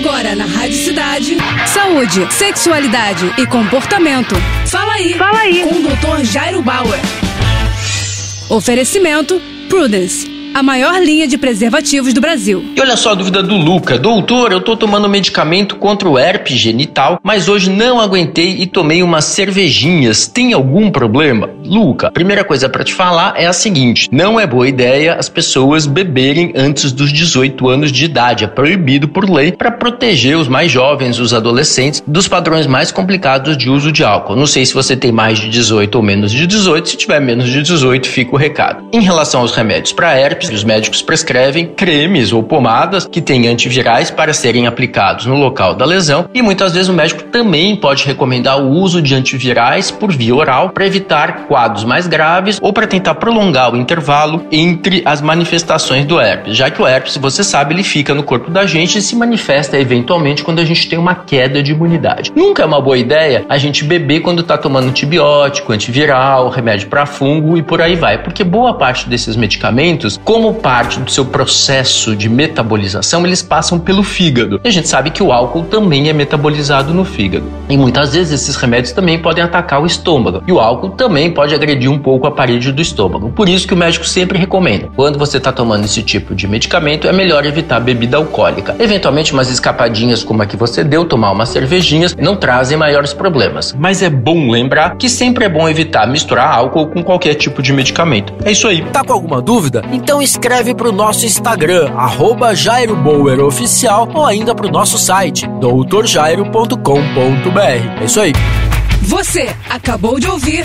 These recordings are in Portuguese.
Agora na Rádio Cidade. Saúde, sexualidade e comportamento. Fala aí. Fala aí. Com o Dr. Jairo Bauer. Oferecimento Prudence a maior linha de preservativos do Brasil. E olha só a dúvida do Luca. Doutor, eu tô tomando medicamento contra o herpes genital, mas hoje não aguentei e tomei umas cervejinhas. Tem algum problema? Luca, primeira coisa para te falar é a seguinte: não é boa ideia as pessoas beberem antes dos 18 anos de idade. É proibido por lei para proteger os mais jovens, os adolescentes, dos padrões mais complicados de uso de álcool. Não sei se você tem mais de 18 ou menos de 18. Se tiver menos de 18, fica o recado. Em relação aos remédios para herpes, os médicos prescrevem cremes ou pomadas que têm antivirais para serem aplicados no local da lesão e muitas vezes o médico também pode recomendar o uso de antivirais por via oral para evitar quadros mais graves ou para tentar prolongar o intervalo entre as manifestações do herpes, já que o herpes, você sabe, ele fica no corpo da gente e se manifesta eventualmente quando a gente tem uma queda de imunidade. Nunca é uma boa ideia a gente beber quando está tomando antibiótico, antiviral, remédio para fungo e por aí vai, porque boa parte desses medicamentos como parte do seu processo de metabolização, eles passam pelo fígado. E a gente sabe que o álcool também é metabolizado no fígado. E muitas vezes esses remédios também podem atacar o estômago. E o álcool também pode agredir um pouco a parede do estômago. Por isso que o médico sempre recomenda, quando você está tomando esse tipo de medicamento, é melhor evitar bebida alcoólica. Eventualmente, umas escapadinhas como a que você deu, tomar umas cervejinhas, não trazem maiores problemas. Mas é bom lembrar que sempre é bom evitar misturar álcool com qualquer tipo de medicamento. É isso aí. Tá com alguma dúvida? Então escreve para o nosso Instagram, arroba Jairo Bauer Oficial, ou ainda para o nosso site, doutorjairo.com.br. É isso aí. Você acabou de ouvir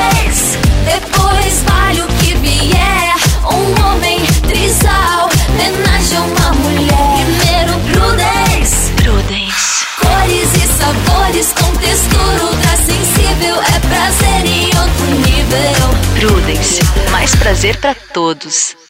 sabores com textura sensível. É prazer em outro nível. Prudence, mais prazer pra todos.